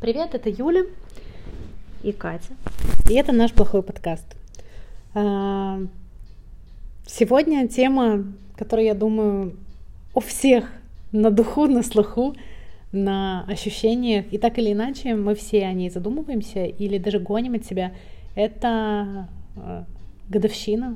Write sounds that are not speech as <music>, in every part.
Привет, это Юля и Катя. И это наш плохой подкаст. А, сегодня тема, которая, я думаю, у всех на духу, на слуху, на ощущениях, и так или иначе мы все о ней задумываемся или даже гоним от себя, это а, годовщина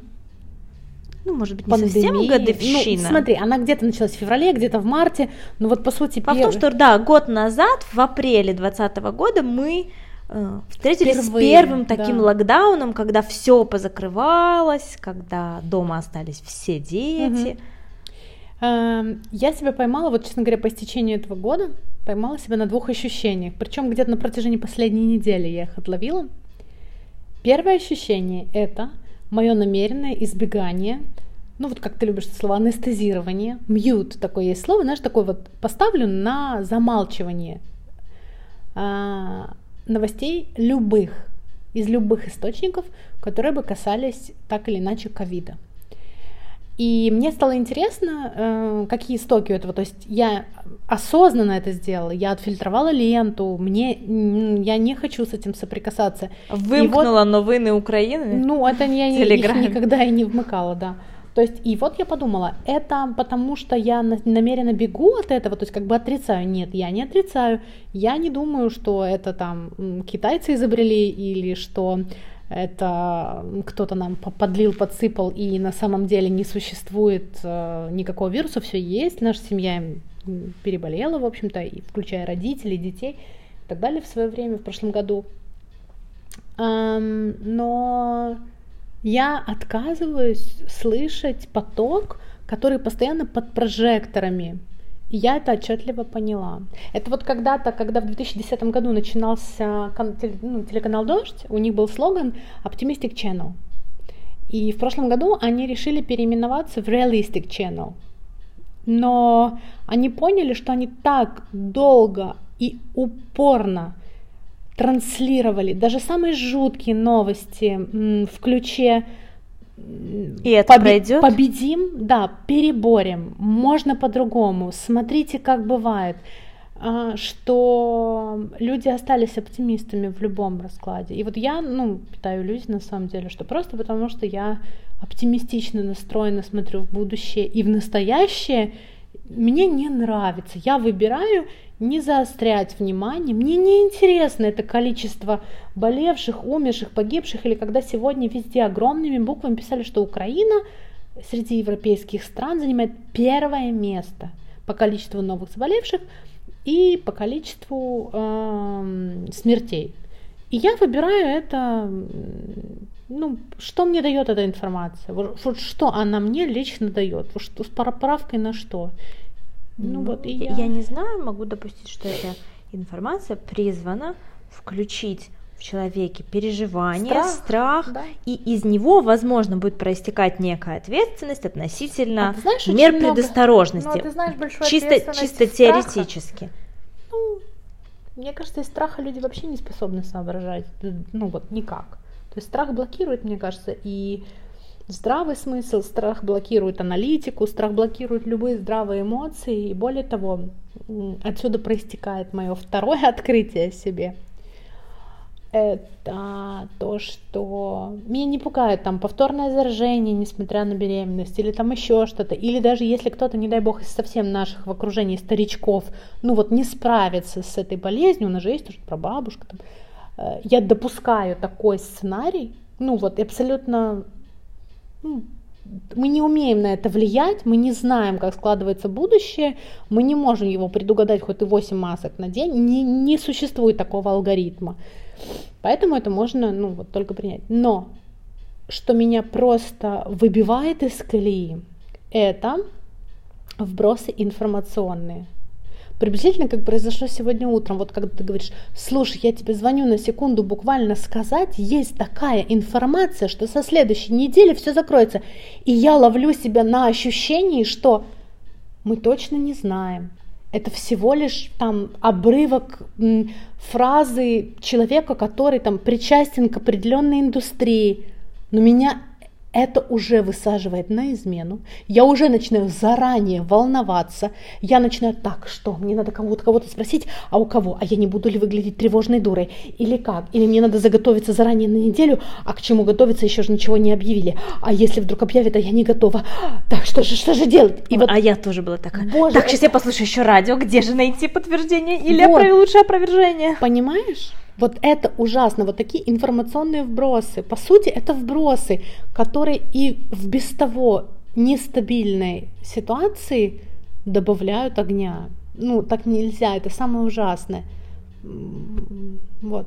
ну, может быть, не пандемии. совсем годовщина. Ну, смотри, она где-то началась в феврале, где-то в марте, но вот по сути... По пер... том, что, да, год назад, в апреле 2020 года мы э, встретились Впервые, с первым таким да. локдауном, когда все позакрывалось, когда дома остались все дети. Угу. Я себя поймала, вот, честно говоря, по истечению этого года, поймала себя на двух ощущениях. Причем где-то на протяжении последней недели я их отловила. Первое ощущение это мое намеренное избегание, ну вот как ты любишь слово, анестезирование, мьют, такое есть слово, знаешь, такое вот поставлю на замалчивание а, новостей любых, из любых источников, которые бы касались так или иначе ковида. И мне стало интересно, э, какие истоки у этого. То есть я осознанно это сделала, я отфильтровала ленту, мне я не хочу с этим соприкасаться. Вымкнула вот, новины Украины? Ну, это я их никогда и не вмыкала, да. То есть, и вот я подумала, это потому что я намеренно бегу от этого, то есть как бы отрицаю. Нет, я не отрицаю. Я не думаю, что это там китайцы изобрели или что это кто-то нам подлил, подсыпал, и на самом деле не существует э, никакого вируса, все есть, наша семья переболела, в общем-то, включая родителей, детей и так далее в свое время, в прошлом году. Но я отказываюсь слышать поток, который постоянно под прожекторами, и я это отчетливо поняла. Это вот когда-то, когда в 2010 году начинался ну, телеканал «Дождь», у них был слоган «Optimistic Channel». И в прошлом году они решили переименоваться в Realistic Channel. Но они поняли, что они так долго и упорно транслировали даже самые жуткие новости в ключе и это Побе- пройдет? Победим, да, переборем, можно по-другому, смотрите, как бывает, а, что люди остались оптимистами в любом раскладе. И вот я, ну, питаю иллюзии на самом деле, что просто потому, что я оптимистично настроена, смотрю в будущее и в настоящее, мне не нравится. Я выбираю не заострять внимание. Мне не интересно это количество болевших, умерших, погибших, или когда сегодня везде огромными буквами писали, что Украина среди европейских стран занимает первое место по количеству новых заболевших и по количеству э, смертей. И я выбираю это, ну, что мне дает эта информация, вот, что она мне лично дает, что, с поправкой на что. Ну, ну вот и я. Я не знаю, могу допустить, что эта информация призвана включить в человеке переживание, страх, страх да. и из него, возможно, будет проистекать некая ответственность относительно а знаешь, мер предосторожности. Много... Ну, а ты знаешь, чисто, чисто теоретически. Ну, мне кажется, из страха люди вообще не способны соображать. Ну вот никак. То есть страх блокирует, мне кажется, и здравый смысл, страх блокирует аналитику, страх блокирует любые здравые эмоции, и более того, отсюда проистекает мое второе <laughs> открытие о себе. Это то, что меня не пугает там повторное заражение, несмотря на беременность, или там еще что-то, или даже если кто-то, не дай бог, из совсем наших в окружении старичков, ну вот не справится с этой болезнью, у нас же есть тоже прабабушка, там, э, я допускаю такой сценарий, ну вот абсолютно мы не умеем на это влиять, мы не знаем, как складывается будущее, мы не можем его предугадать хоть и 8 масок на день, не, не существует такого алгоритма. Поэтому это можно ну, вот, только принять. Но что меня просто выбивает из колеи, это вбросы информационные приблизительно как произошло сегодня утром. Вот когда ты говоришь, слушай, я тебе звоню на секунду буквально сказать, есть такая информация, что со следующей недели все закроется. И я ловлю себя на ощущении, что мы точно не знаем. Это всего лишь там обрывок фразы человека, который там причастен к определенной индустрии. Но меня это уже высаживает на измену, я уже начинаю заранее волноваться, я начинаю, так, что, мне надо кого-то кого спросить, а у кого, а я не буду ли выглядеть тревожной дурой, или как, или мне надо заготовиться заранее на неделю, а к чему готовиться, еще же ничего не объявили, а если вдруг объявят, а я не готова, так, что же, что же делать? И вот, а я тоже была такая, Боже, так, сейчас я послушаю еще радио, где же найти подтверждение или вот. лучшее опровержение? Понимаешь? Вот это ужасно, вот такие информационные вбросы. По сути, это вбросы, которые и в без того нестабильной ситуации добавляют огня. Ну, так нельзя, это самое ужасное. Вот,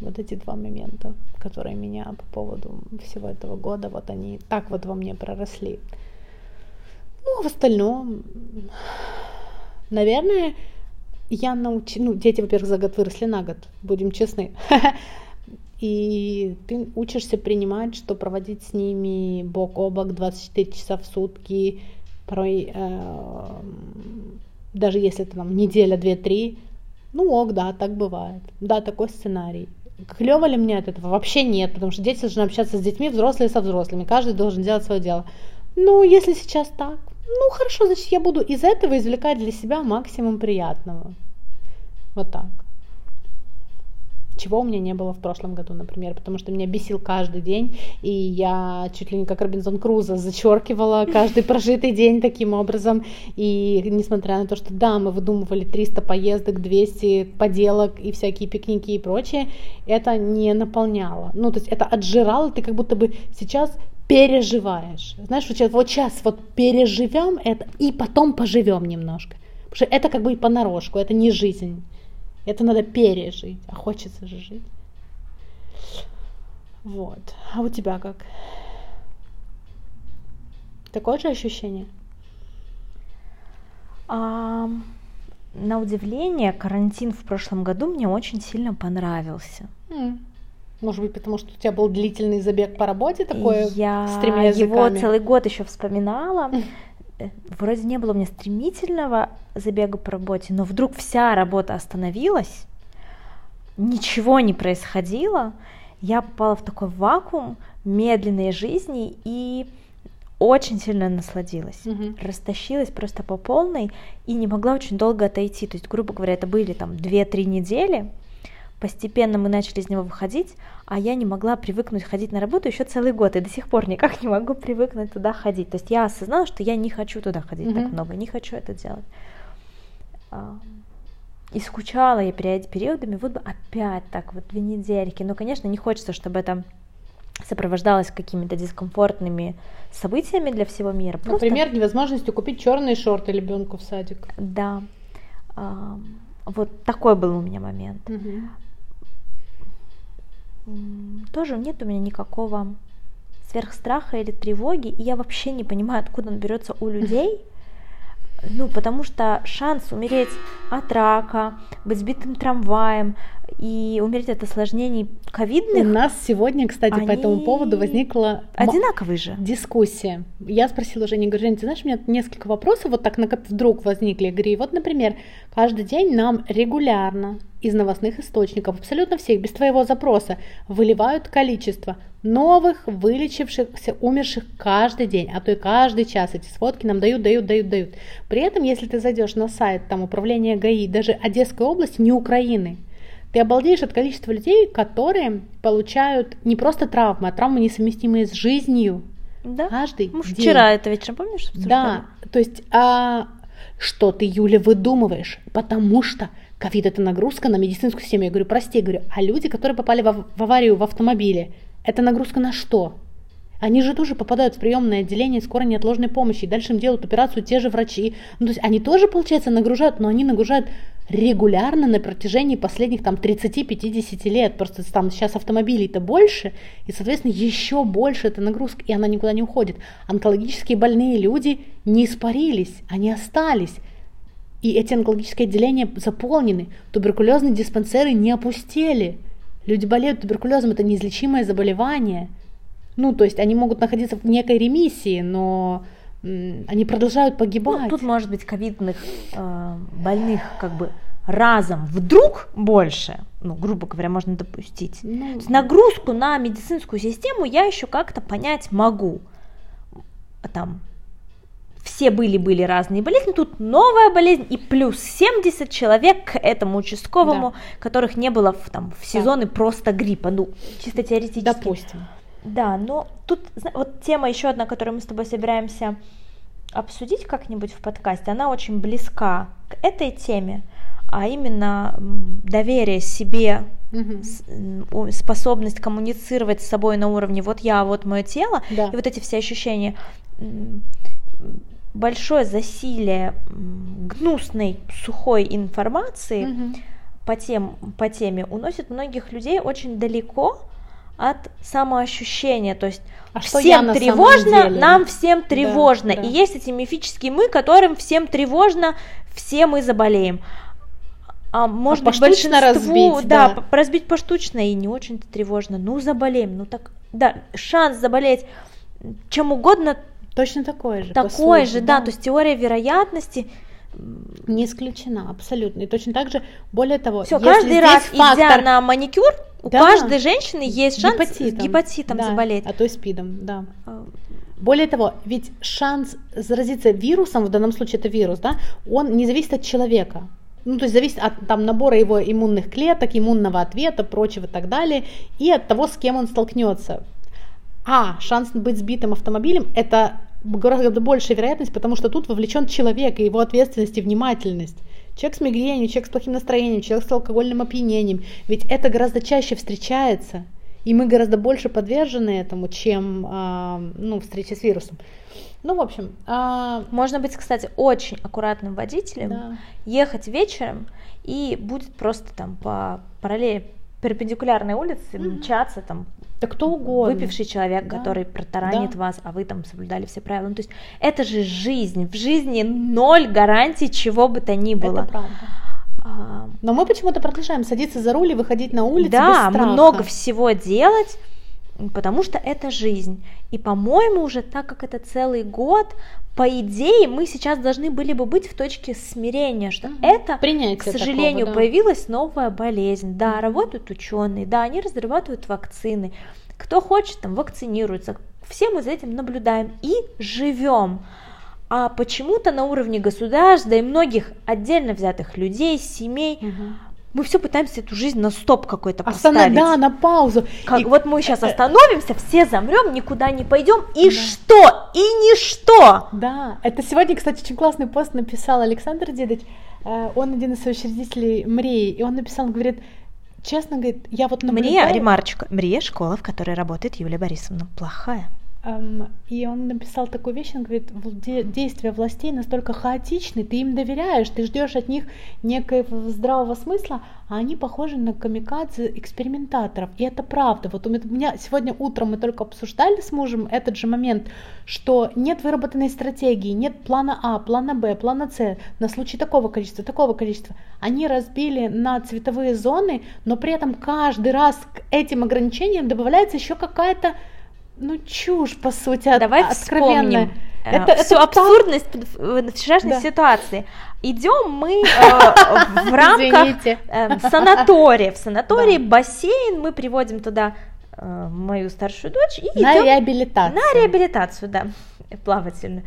вот эти два момента, которые меня по поводу всего этого года, вот они так вот во мне проросли. Ну, а в остальном, наверное, я научу, ну, дети, во-первых, за год выросли на год, будем честны. <laughs> И ты учишься принимать, что проводить с ними бок о бок 24 часа в сутки, порой, э, даже если это там неделя, две-три, ну ок, да, так бывает. Да, такой сценарий. Клево ли мне от этого? Вообще нет, потому что дети должны общаться с детьми, взрослые со взрослыми, каждый должен делать свое дело. Ну, если сейчас так, ну хорошо, значит, я буду из этого извлекать для себя максимум приятного. Вот так. Чего у меня не было в прошлом году, например, потому что меня бесил каждый день, и я чуть ли не как Робинзон Крузо зачеркивала каждый прожитый день таким образом. И несмотря на то, что да, мы выдумывали 300 поездок, 200 поделок и всякие пикники и прочее, это не наполняло. Ну, то есть это отжирало, ты как будто бы сейчас переживаешь. Знаешь, вот сейчас, вот сейчас вот переживем это и потом поживем немножко. Потому что это как бы и понарошку, это не жизнь. Это надо пережить, а хочется же жить. Вот. А у тебя как? Такое же ощущение? А, на удивление, карантин в прошлом году мне очень сильно понравился. Mm. Может быть, потому что у тебя был длительный забег по работе такой Я его целый год еще вспоминала. Вроде не было у меня стремительного забега по работе, но вдруг вся работа остановилась, ничего не происходило, я попала в такой вакуум медленной жизни и очень сильно насладилась, угу. растащилась просто по полной и не могла очень долго отойти. То есть, грубо говоря, это были там 2-3 недели, постепенно мы начали из него выходить, а я не могла привыкнуть ходить на работу еще целый год, и до сих пор никак не могу привыкнуть туда ходить. То есть я осознала, что я не хочу туда ходить mm-hmm. так много, не хочу это делать. А, и скучала я периодами, вот бы опять так, вот две недельки. Но, конечно, не хочется, чтобы это сопровождалось какими-то дискомфортными событиями для всего мира. Просто... Например, невозможностью купить черные шорты ребенку в садик. Да. А, вот такой был у меня момент. Угу тоже нет у меня никакого сверхстраха или тревоги, и я вообще не понимаю, откуда он берется у людей. Ну, потому что шанс умереть от рака, быть сбитым трамваем, и умереть от осложнений ковидных. У нас сегодня, кстати, они... по этому поводу возникла одинаковые же дискуссия. Я спросила Жене, говорю, Жень, ты знаешь, у меня несколько вопросов вот так вдруг возникли. Я говорю, вот, например, каждый день нам регулярно из новостных источников, абсолютно всех, без твоего запроса, выливают количество новых, вылечившихся, умерших каждый день, а то и каждый час эти сводки нам дают, дают, дают, дают. При этом, если ты зайдешь на сайт там управления ГАИ, даже Одесской области, не Украины, ты обалдеешь от количества людей, которые получают не просто травмы, а травмы, несовместимые с жизнью. Да? Каждый Мы день. Вчера это вечером, помнишь? Да, то есть а, что ты, Юля, выдумываешь? Потому что ковид это нагрузка на медицинскую систему. Я говорю, прости, я говорю, а люди, которые попали в, в аварию в автомобиле, это нагрузка на что? Они же тоже попадают в приемное отделение скорой неотложной помощи, и дальше им делают операцию те же врачи. Ну, то есть они тоже, получается, нагружают, но они нагружают регулярно на протяжении последних там 30-50 лет. Просто там сейчас автомобилей-то больше, и, соответственно, еще больше эта нагрузка, и она никуда не уходит. Онкологические больные люди не испарились, они остались. И эти онкологические отделения заполнены, туберкулезные диспансеры не опустели. Люди болеют туберкулезом, это неизлечимое заболевание – ну, то есть они могут находиться в некой ремиссии, но они продолжают погибать. Ну, тут может быть ковидных э, больных как бы разом вдруг больше, ну, грубо говоря, можно допустить. Ну, То есть нагрузку на медицинскую систему я еще как-то понять могу. Там все были-были разные болезни, тут новая болезнь и плюс 70 человек к этому участковому, да. которых не было в, там, в сезоны да. просто гриппа, ну, чисто теоретически. Допустим. Да, но тут вот тема еще одна, которую мы с тобой собираемся обсудить как-нибудь в подкасте, она очень близка к этой теме, а именно доверие себе, угу. способность коммуницировать с собой на уровне вот я, вот мое тело, да. и вот эти все ощущения большое засилие гнусной, сухой информации угу. по, тем, по теме уносит многих людей очень далеко от самоощущения, то есть а всем тревожно, нам всем тревожно, да, да. и есть эти мифические мы, которым всем тревожно, все мы заболеем. А может а быть большинству, разбить, да, да, разбить поштучно и не очень-то тревожно. Ну заболеем, ну так, да, шанс заболеть чем угодно Точно такое же. Такое же, да. да, то есть теория вероятности не исключена, абсолютно. И точно так же, более того, Все, каждый раз, фактор... идя на маникюр, у да, каждой женщины есть шанс гепатитом, гепатитом да, заболеть. А то и спидом, да. А. Более того, ведь шанс заразиться вирусом, в данном случае это вирус, да, он не зависит от человека. Ну, то есть зависит от там, набора его иммунных клеток, иммунного ответа, прочего и так далее, и от того, с кем он столкнется. А шанс быть сбитым автомобилем – это гораздо большая вероятность, потому что тут вовлечен человек и его ответственность и внимательность. Человек с мигренью, человек с плохим настроением, человек с алкогольным опьянением. Ведь это гораздо чаще встречается, и мы гораздо больше подвержены этому, чем э, ну, встреча с вирусом. Ну, в общем. Э... Можно быть, кстати, очень аккуратным водителем, да. ехать вечером, и будет просто там по параллели перпендикулярной улице mm-hmm. мчаться там да кто угодно. Выпивший человек, да. который протаранит да. вас, а вы там соблюдали все правила. Ну, то есть это же жизнь. В жизни ноль гарантий чего бы то ни было. Это правда. А... Но мы почему-то продолжаем садиться за руль и выходить на улицу да, без страха. много всего делать, потому что это жизнь. И, по-моему, уже так как это целый год, по идее, мы сейчас должны были бы быть в точке смирения, что угу. это, Принятие к сожалению, такого, да. появилась новая болезнь. Да, работают ученые, да, они разрабатывают вакцины. Кто хочет, там вакцинируется. Все мы за этим наблюдаем и живем. А почему-то на уровне государств, да и многих отдельно взятых людей, семей, угу мы все пытаемся эту жизнь на стоп какой-то поставить. Да, на паузу. Как, и... Вот мы сейчас остановимся, все замрем, никуда не пойдем, и да. что? И ничто. Да, это сегодня, кстати, очень классный пост написал Александр Дедович, э, он один из соучредителей МРИ, и он написал, он говорит, честно, говорит, я вот наблюдаю... Мрия, ремарочка, Мрия школа, в которой работает Юлия Борисовна, плохая. И он написал такую вещь, он говорит, действия властей настолько хаотичны, ты им доверяешь, ты ждешь от них некоего здравого смысла, а они похожи на камикадзе экспериментаторов. И это правда. Вот у меня сегодня утром мы только обсуждали с мужем этот же момент, что нет выработанной стратегии, нет плана А, плана Б, плана С на случай такого количества, такого количества. Они разбили на цветовые зоны, но при этом каждый раз к этим ограничениям добавляется еще какая-то ну, чушь, по сути, Давай откровенная. вспомним э, это, всю это абсурдность там... вчерашней да. ситуации. Идем мы э, в <laughs> рамках э, санатория. В санатории да. бассейн, мы приводим туда э, мою старшую дочь и на идем реабилитацию. На реабилитацию, да, плавательную.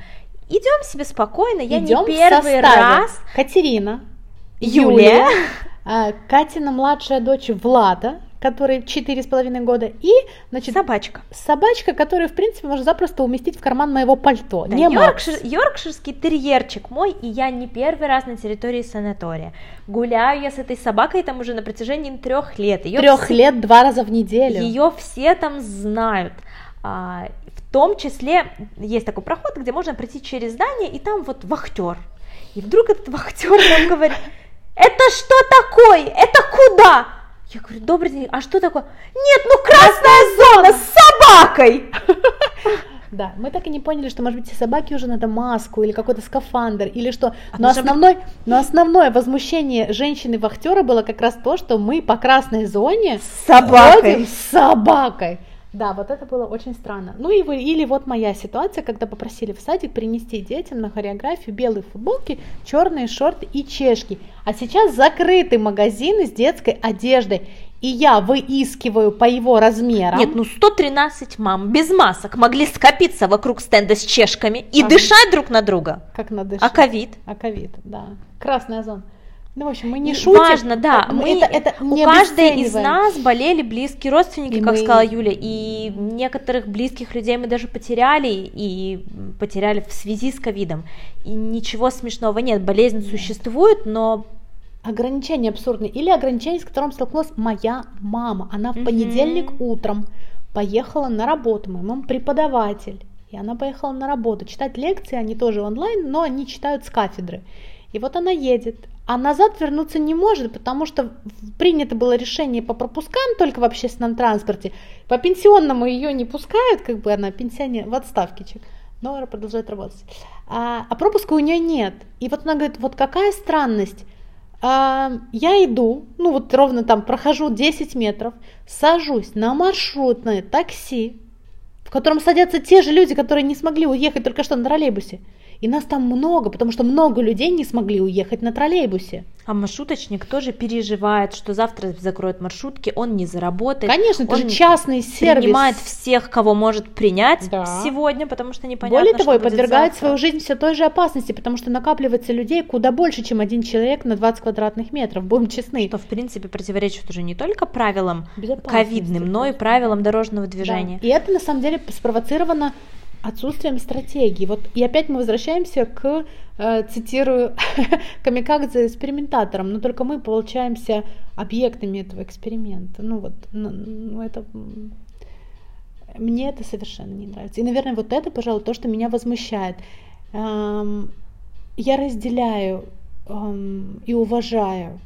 Идем себе спокойно, я идем не первый раз. Катерина, Юлия, Юлия э, Катина младшая дочь Влада, который четыре с половиной года, и, значит, собачка. Собачка, которую, в принципе, можно запросто уместить в карман моего пальто. Да, не Йоркшир, Йоркширский терьерчик мой, и я не первый раз на территории санатория. Гуляю я с этой собакой там уже на протяжении трех лет. трех все... лет два раза в неделю. Ее все там знают. А, в том числе есть такой проход, где можно пройти через здание, и там вот вахтер. И вдруг этот вахтер нам говорит, это что такое? Это куда? Я говорю, добрый день, а что такое? Нет, ну красная зона с собакой! <laughs> Да, мы так и не поняли, что, может быть, собаки уже надо маску или какой-то скафандр, или что. А но, основной, быть... но основное возмущение женщины-вахтера было как раз то, что мы по красной зоне с собакой. с собакой. Да, вот это было очень странно. Ну и вы, или вот моя ситуация, когда попросили в садик принести детям на хореографию белые футболки, черные шорты и чешки. А сейчас закрыты магазины с детской одеждой. И я выискиваю по его размерам. Нет, ну 113 мам без масок могли скопиться вокруг стенда с чешками и а дышать друг на друга. Как на дышать? А ковид? А ковид, да. Красная зона. Ну, в общем, мы не шутим. Важно, да. Мы, это, это у каждой из нас болели близкие родственники, и как мы... сказала Юля, и некоторых близких людей мы даже потеряли, и потеряли в связи с ковидом. И ничего смешного нет, болезнь существует, но ограничение абсурдное. Или ограничение, с которым столкнулась моя мама. Она в mm-hmm. понедельник утром поехала на работу, мой мама преподаватель. И она поехала на работу читать лекции, они тоже онлайн, но они читают с кафедры. И вот она едет, а назад вернуться не может, потому что принято было решение по пропускам только в общественном транспорте. По пенсионному ее не пускают, как бы она пенсионер в отставке, но продолжает работать. А, а пропуска у нее нет. И вот она говорит, вот какая странность. А, я иду, ну вот ровно там прохожу 10 метров, сажусь на маршрутное такси, в котором садятся те же люди, которые не смогли уехать только что на троллейбусе. И нас там много, потому что много людей не смогли уехать на троллейбусе. А маршруточник тоже переживает, что завтра закроют маршрутки, он не заработает. Конечно, это он же частный сервис. принимает всех, кого может принять да. сегодня, потому что непонятно, Более того, и подвергает завтра. свою жизнь все той же опасности, потому что накапливается людей куда больше, чем один человек на 20 квадратных метров, будем честны. Что, в принципе, противоречит уже не только правилам ковидным, но и правилам дорожного движения. Да. И это, на самом деле, спровоцировано отсутствием стратегии. Вот и опять мы возвращаемся к, э, цитирую, <laughs> камикадзе экспериментаторам, но только мы получаемся объектами этого эксперимента. Ну вот, ну, ну это мне это совершенно не нравится. И, наверное, вот это, пожалуй, то, что меня возмущает. Эм, я разделяю эм, и уважаю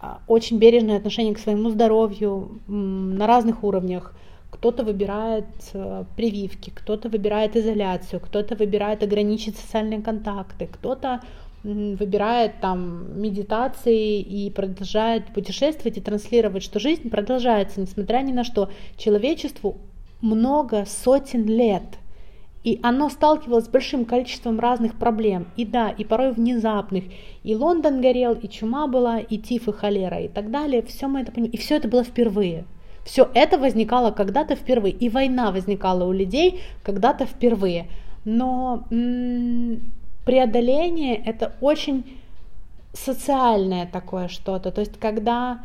а, очень бережное отношение к своему здоровью на разных уровнях кто-то выбирает э, прививки, кто-то выбирает изоляцию, кто-то выбирает ограничить социальные контакты, кто-то выбирает там медитации и продолжает путешествовать и транслировать, что жизнь продолжается, несмотря ни на что. Человечеству много сотен лет, и оно сталкивалось с большим количеством разных проблем, и да, и порой внезапных, и Лондон горел, и чума была, и тиф, и холера, и так далее, все мы это понимаем, и все это было впервые. Все это возникало когда-то впервые, и война возникала у людей когда-то впервые. Но преодоление это очень социальное такое что-то. То есть, когда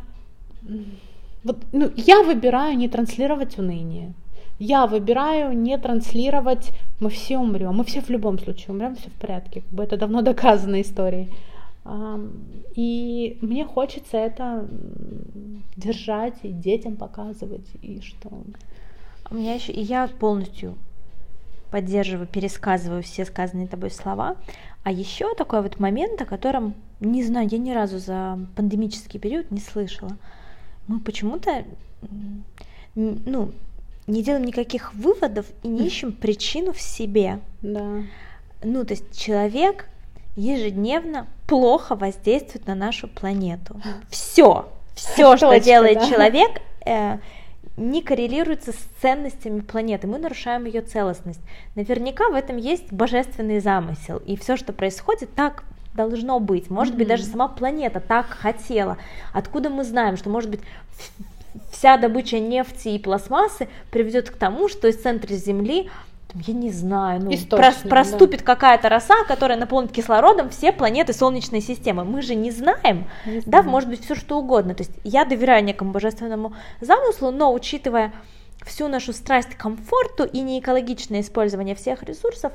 вот, ну, я выбираю не транслировать уныние. Я выбираю не транслировать «мы все умрем», мы все в любом случае умрем, все в порядке. Как бы это давно доказанная история. И мне хочется это держать и детям показывать, и что... У меня еще, и я полностью поддерживаю, пересказываю все сказанные тобой слова. А еще такой вот момент, о котором, не знаю, я ни разу за пандемический период не слышала. Мы почему-то, ну, не делаем никаких выводов и не ищем причину в себе. Да. Ну, то есть человек ежедневно плохо воздействует на нашу планету. <laughs> Все, все, что делает человек, э, не коррелируется с ценностями планеты. Мы нарушаем ее целостность. Наверняка в этом есть божественный замысел. И все, что происходит, так должно быть. Может mm-hmm. быть, даже сама планета так хотела. Откуда мы знаем, что, может быть, вся добыча нефти и пластмассы приведет к тому, что из центра Земли я не знаю, ну, прос, проступит да. какая-то роса, которая наполнит кислородом все планеты Солнечной системы. Мы же не знаем, не да, может быть все что угодно. То есть я доверяю некому божественному замыслу, но учитывая всю нашу страсть к комфорту и неэкологичное использование всех ресурсов,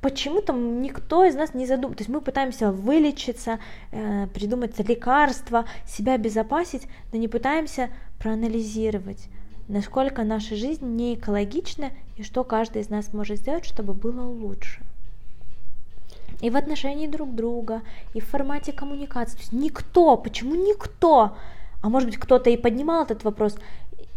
почему-то никто из нас не задумывается. То есть мы пытаемся вылечиться, э, придумать лекарства, себя обезопасить, но не пытаемся проанализировать насколько наша жизнь не экологична и что каждый из нас может сделать, чтобы было лучше. И в отношении друг друга, и в формате коммуникации. То есть никто, почему никто, а может быть кто-то и поднимал этот вопрос,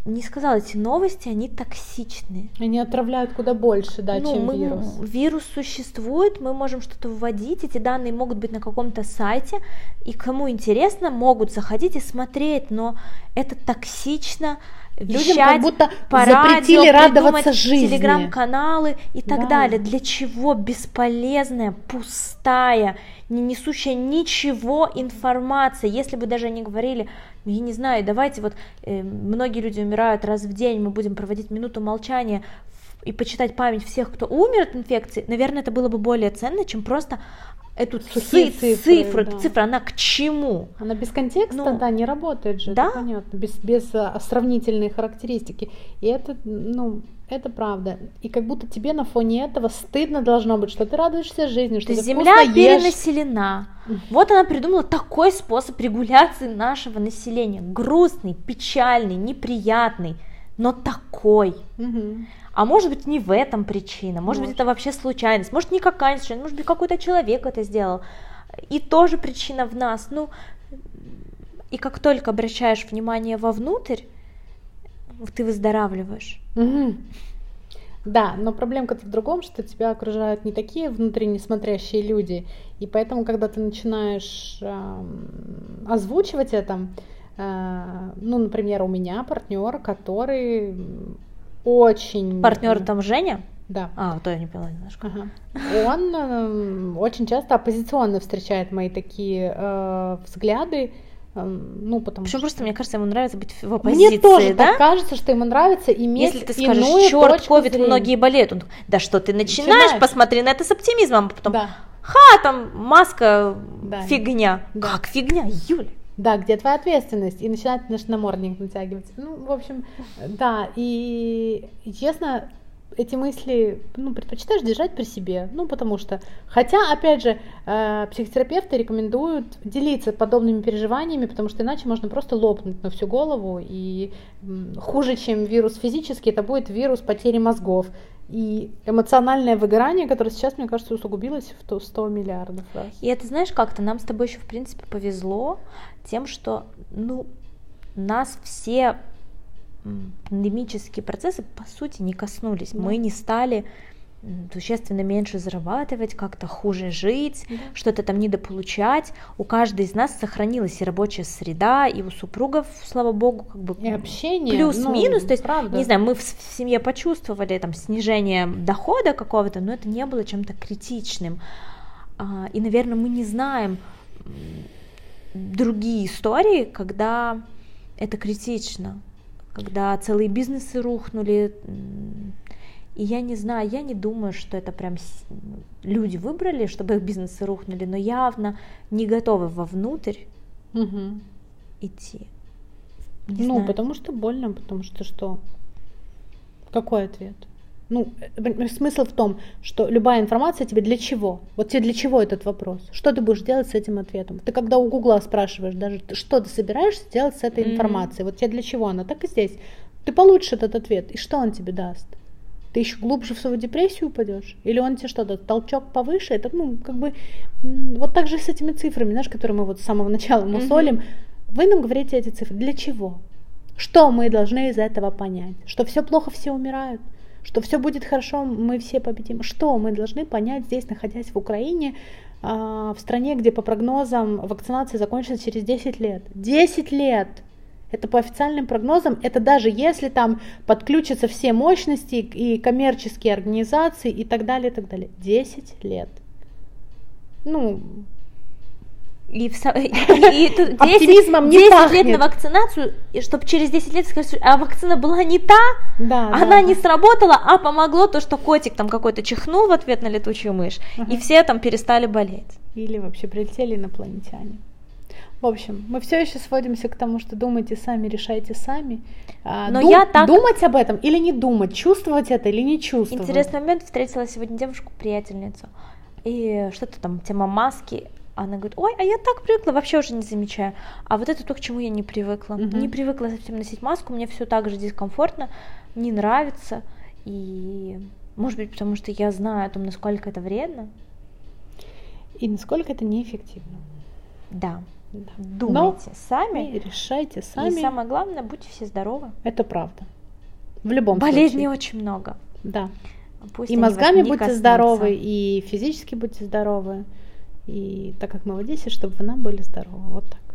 не сказала, эти новости, они токсичны. Они отравляют куда больше, да, ну, чем мы, вирус. Вирус существует, мы можем что-то вводить, эти данные могут быть на каком-то сайте, и кому интересно, могут заходить и смотреть, но это токсично, Людям как будто по запретили радоваться жизни. Телеграм-каналы и так да. далее. Для чего бесполезная, пустая, не несущая ничего информация? Если бы даже они говорили, я не знаю, давайте вот э, многие люди умирают раз в день, мы будем проводить минуту молчания и почитать память всех, кто умер от инфекции, наверное, это было бы более ценно, чем просто эту цифры, цифры, цифры, да. цифра, она к чему? Она без контекста, ну, да, не работает же, да? понятно, без, без а, сравнительной характеристики. И это, ну, это правда. И как будто тебе на фоне этого стыдно должно быть, что ты радуешься жизни, что ты Земля перенаселена. <laughs> Вот она придумала такой способ регуляции нашего населения. Грустный, печальный, неприятный, но такой. Угу. А может быть не в этом причина, может, может. быть это вообще случайность, может никакая случайность, может быть какой-то человек это сделал. И тоже причина в нас. Ну, и как только обращаешь внимание вовнутрь, ты выздоравливаешь. Угу. Да, но проблемка-то в другом, что тебя окружают не такие внутренне смотрящие люди, и поэтому, когда ты начинаешь э, озвучивать это, ну, например, у меня партнер, который очень... Партнер там Женя? Да. А, то я не поняла немножко. Ага. Он э, очень часто оппозиционно встречает мои такие э, взгляды. Э, ну, потому Почему что... просто, мне кажется, ему нравится быть в оппозиции, Мне тоже да? так кажется, что ему нравится иметь Если ты скажешь, черт, ковид, многие болеют, он да что ты начинаешь, начинаешь, посмотри на это с оптимизмом, а потом, да. ха, там маска, да. фигня. Да. Как фигня, Юля? Да, где твоя ответственность? И начинает наш намордник натягиваться. Ну, в общем, да, и, и честно, эти мысли, ну, предпочитаешь держать при себе, ну, потому что, хотя, опять же, э, психотерапевты рекомендуют делиться подобными переживаниями, потому что иначе можно просто лопнуть на всю голову, и хуже, чем вирус физический, это будет вирус потери мозгов, и эмоциональное выгорание, которое сейчас, мне кажется, усугубилось в 100 миллиардов раз. И это, знаешь, как-то нам с тобой еще, в принципе, повезло тем, что, ну, нас все пандемические процессы, по сути, не коснулись. Да. Мы не стали существенно меньше зарабатывать, как-то хуже жить, да. что-то там недополучать. У каждой из нас сохранилась и рабочая среда, и у супругов, слава богу, как бы и общение, плюс-минус. Ну, то есть, правда. не знаю, мы в, в семье почувствовали там снижение дохода какого-то, но это не было чем-то критичным. А, и, наверное, мы не знаем другие истории, когда это критично, когда целые бизнесы рухнули, и я не знаю, я не думаю, что это прям люди выбрали, чтобы их бизнесы рухнули, но явно не готовы вовнутрь угу. идти. Не ну, знаю. потому что больно, потому что что? Какой ответ? Ну, э, смысл в том, что любая информация тебе для чего? Вот тебе для чего этот вопрос? Что ты будешь делать с этим ответом? Ты когда у Гугла спрашиваешь даже, что ты собираешься делать с этой mm-hmm. информацией, вот тебе для чего она? Так и здесь. Ты получишь этот ответ, и что он тебе даст? ты еще глубже в свою депрессию упадешь? Или он тебе что-то, толчок повыше? Это, ну, как бы, вот так же с этими цифрами, знаешь, которые мы вот с самого начала мусолим. Mm-hmm. Вы нам говорите эти цифры. Для чего? Что мы должны из этого понять? Что все плохо, все умирают? Что все будет хорошо, мы все победим? Что мы должны понять здесь, находясь в Украине, а, в стране, где по прогнозам вакцинация закончится через 10 лет? 10 лет! Это по официальным прогнозам, это даже если там подключатся все мощности и коммерческие организации и так далее, и так далее. 10 лет. Ну, и, в, <laughs> и, <laughs> и 10, Оптимизмом не 10 пахнет. лет на вакцинацию, и чтобы через 10 лет сказать, а вакцина была не та, да, она да. не сработала, а помогло то, что котик там какой-то чихнул в ответ на летучую мышь, uh-huh. и все там перестали болеть. Или вообще прилетели инопланетяне. В общем, мы все еще сводимся к тому, что думайте сами, решайте сами. А, Но Дум, я так... Думать об этом или не думать, чувствовать это или не чувствовать. Интересный момент, встретила сегодня девушку-приятельницу, и что-то там, тема маски, она говорит, ой, а я так привыкла, вообще уже не замечаю. А вот это то, к чему я не привыкла. Угу. Не привыкла совсем носить маску, мне все так же дискомфортно, не нравится. И, может быть, потому что я знаю о том, насколько это вредно. И насколько это неэффективно. Да. да. Думайте Но сами. И решайте сами. И самое главное, будьте все здоровы. Это правда. В любом Болезней случае. Болезней очень много. Да. Пусть и мозгами будьте коснутся. здоровы, и физически будьте здоровы. И так как мы в Одессе, чтобы вы нам были здоровы. Вот так.